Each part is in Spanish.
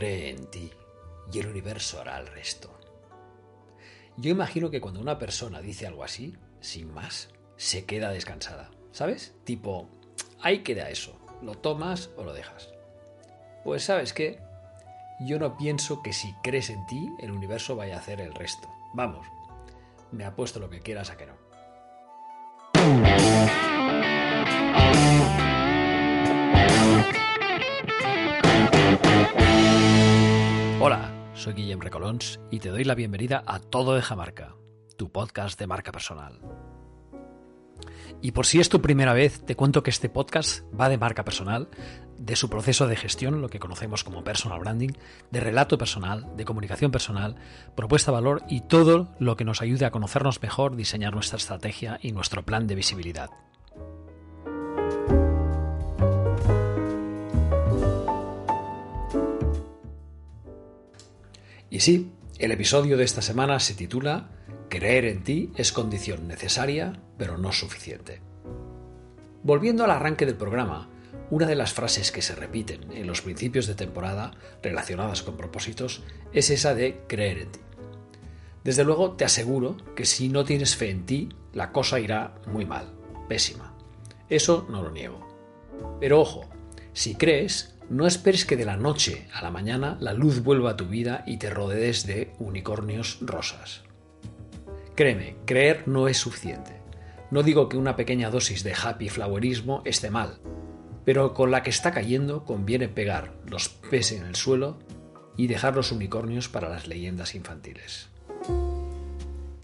Cree en ti y el universo hará el resto. Yo imagino que cuando una persona dice algo así, sin más, se queda descansada. ¿Sabes? Tipo, ahí queda eso. Lo tomas o lo dejas. Pues sabes qué? Yo no pienso que si crees en ti, el universo vaya a hacer el resto. Vamos, me apuesto lo que quieras a que no. Soy Guillem Recolons y te doy la bienvenida a Todo de Jamarca, tu podcast de marca personal. Y por si es tu primera vez, te cuento que este podcast va de marca personal, de su proceso de gestión, lo que conocemos como personal branding, de relato personal, de comunicación personal, propuesta valor y todo lo que nos ayude a conocernos mejor, diseñar nuestra estrategia y nuestro plan de visibilidad. Y sí, el episodio de esta semana se titula Creer en ti es condición necesaria, pero no suficiente. Volviendo al arranque del programa, una de las frases que se repiten en los principios de temporada relacionadas con propósitos es esa de creer en ti. Desde luego te aseguro que si no tienes fe en ti, la cosa irá muy mal, pésima. Eso no lo niego. Pero ojo, si crees, no esperes que de la noche a la mañana la luz vuelva a tu vida y te rodees de unicornios rosas. Créeme, creer no es suficiente. No digo que una pequeña dosis de happy flowerismo esté mal, pero con la que está cayendo conviene pegar los pies en el suelo y dejar los unicornios para las leyendas infantiles.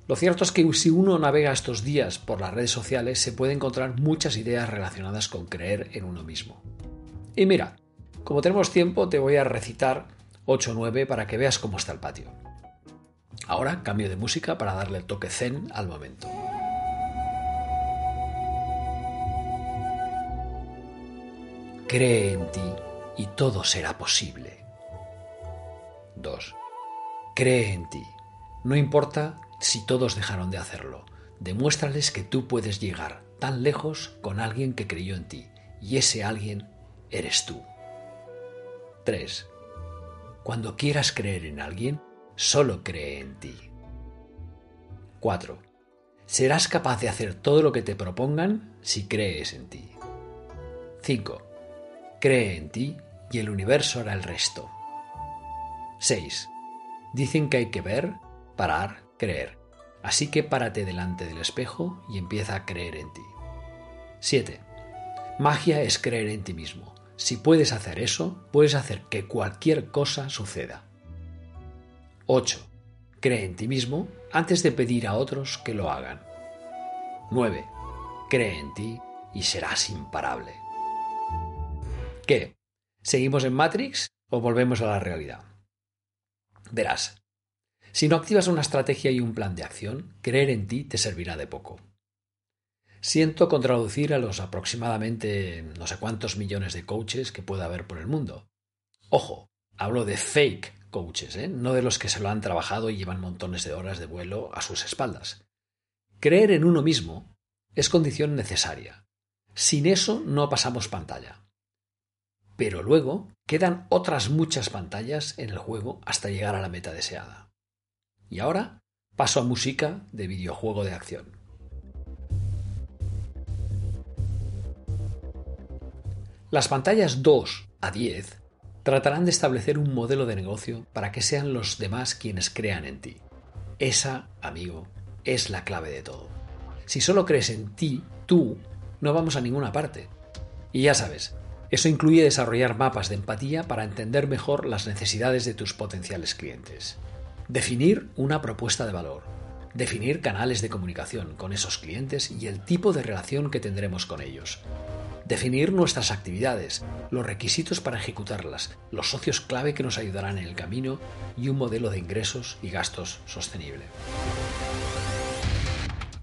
Lo cierto es que si uno navega estos días por las redes sociales se puede encontrar muchas ideas relacionadas con creer en uno mismo. Y mira, como tenemos tiempo, te voy a recitar 8 o 9 para que veas cómo está el patio. Ahora cambio de música para darle el toque zen al momento. Cree en ti y todo será posible. 2. Cree en ti. No importa si todos dejaron de hacerlo. Demuéstrales que tú puedes llegar tan lejos con alguien que creyó en ti. Y ese alguien eres tú. 3. Cuando quieras creer en alguien, solo cree en ti. 4. Serás capaz de hacer todo lo que te propongan si crees en ti. 5. Cree en ti y el universo hará el resto. 6. Dicen que hay que ver, parar, creer. Así que párate delante del espejo y empieza a creer en ti. 7. Magia es creer en ti mismo. Si puedes hacer eso, puedes hacer que cualquier cosa suceda. 8. Cree en ti mismo antes de pedir a otros que lo hagan. 9. Cree en ti y serás imparable. ¿Qué? ¿Seguimos en Matrix o volvemos a la realidad? Verás, si no activas una estrategia y un plan de acción, creer en ti te servirá de poco. Siento contraducir a los aproximadamente no sé cuántos millones de coaches que pueda haber por el mundo. Ojo, hablo de fake coaches, ¿eh? no de los que se lo han trabajado y llevan montones de horas de vuelo a sus espaldas. Creer en uno mismo es condición necesaria. Sin eso no pasamos pantalla. Pero luego quedan otras muchas pantallas en el juego hasta llegar a la meta deseada. Y ahora paso a música de videojuego de acción. Las pantallas 2 a 10 tratarán de establecer un modelo de negocio para que sean los demás quienes crean en ti. Esa, amigo, es la clave de todo. Si solo crees en ti, tú, no vamos a ninguna parte. Y ya sabes, eso incluye desarrollar mapas de empatía para entender mejor las necesidades de tus potenciales clientes. Definir una propuesta de valor. Definir canales de comunicación con esos clientes y el tipo de relación que tendremos con ellos. Definir nuestras actividades, los requisitos para ejecutarlas, los socios clave que nos ayudarán en el camino y un modelo de ingresos y gastos sostenible.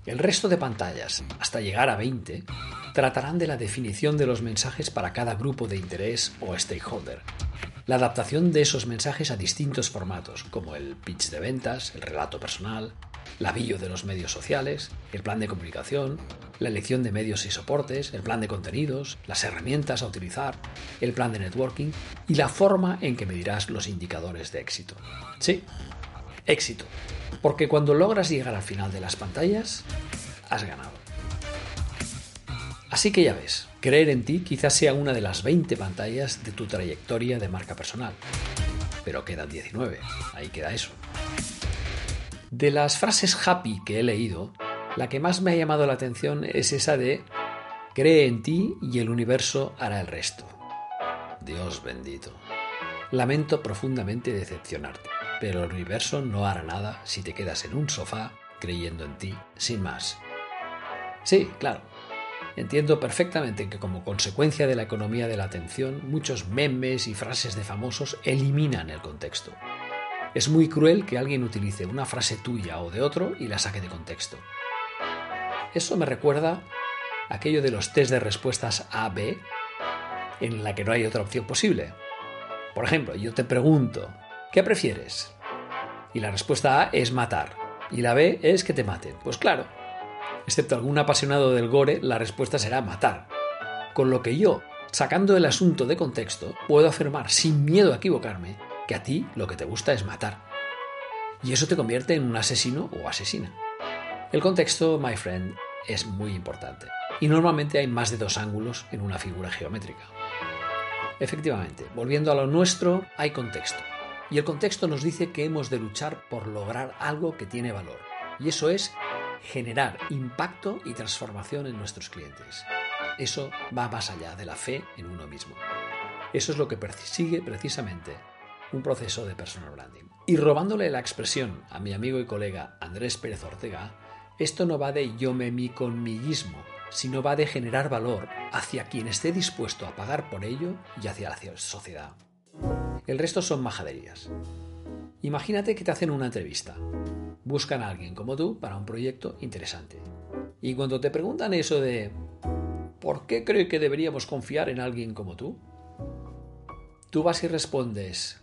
El resto de pantallas, hasta llegar a 20, tratarán de la definición de los mensajes para cada grupo de interés o stakeholder, la adaptación de esos mensajes a distintos formatos, como el pitch de ventas, el relato personal, la bio de los medios sociales, el plan de comunicación, la elección de medios y soportes, el plan de contenidos, las herramientas a utilizar, el plan de networking y la forma en que medirás los indicadores de éxito. Sí, éxito. Porque cuando logras llegar al final de las pantallas, has ganado. Así que ya ves, creer en ti quizás sea una de las 20 pantallas de tu trayectoria de marca personal. Pero quedan 19, ahí queda eso. De las frases happy que he leído, la que más me ha llamado la atención es esa de cree en ti y el universo hará el resto. Dios bendito. Lamento profundamente decepcionarte pero el universo no hará nada si te quedas en un sofá creyendo en ti sin más. Sí, claro. Entiendo perfectamente que como consecuencia de la economía de la atención, muchos memes y frases de famosos eliminan el contexto. Es muy cruel que alguien utilice una frase tuya o de otro y la saque de contexto. Eso me recuerda aquello de los test de respuestas A-B en la que no hay otra opción posible. Por ejemplo, yo te pregunto, ¿Qué prefieres? Y la respuesta A es matar. Y la B es que te maten. Pues claro, excepto algún apasionado del gore, la respuesta será matar. Con lo que yo, sacando el asunto de contexto, puedo afirmar sin miedo a equivocarme que a ti lo que te gusta es matar. Y eso te convierte en un asesino o asesina. El contexto, my friend, es muy importante. Y normalmente hay más de dos ángulos en una figura geométrica. Efectivamente, volviendo a lo nuestro, hay contexto. Y el contexto nos dice que hemos de luchar por lograr algo que tiene valor. Y eso es generar impacto y transformación en nuestros clientes. Eso va más allá de la fe en uno mismo. Eso es lo que persigue precisamente un proceso de personal branding. Y robándole la expresión a mi amigo y colega Andrés Pérez Ortega, esto no va de yo me mi conmiguismo, sino va de generar valor hacia quien esté dispuesto a pagar por ello y hacia la sociedad. El resto son majaderías. Imagínate que te hacen una entrevista. Buscan a alguien como tú para un proyecto interesante. Y cuando te preguntan eso de ¿por qué cree que deberíamos confiar en alguien como tú? Tú vas y respondes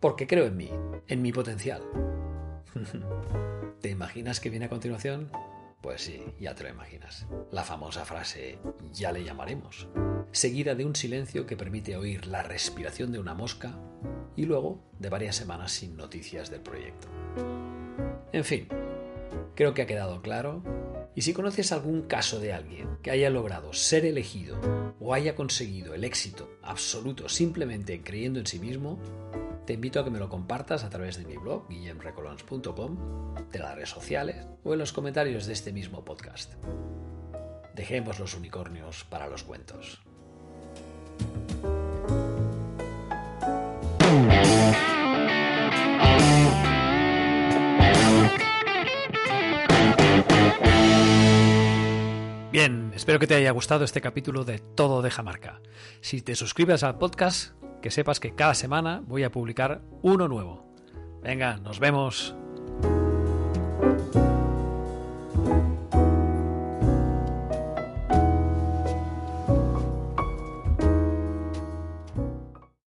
porque creo en mí, en mi potencial. ¿Te imaginas que viene a continuación? Pues sí, ya te lo imaginas. La famosa frase ya le llamaremos seguida de un silencio que permite oír la respiración de una mosca y luego de varias semanas sin noticias del proyecto. En fin, creo que ha quedado claro. Y si conoces algún caso de alguien que haya logrado ser elegido o haya conseguido el éxito absoluto simplemente creyendo en sí mismo, te invito a que me lo compartas a través de mi blog, guillemrecolons.com, de las redes sociales o en los comentarios de este mismo podcast. Dejemos los unicornios para los cuentos. Bien, espero que te haya gustado este capítulo de Todo deja marca. Si te suscribes al podcast, que sepas que cada semana voy a publicar uno nuevo. Venga, nos vemos.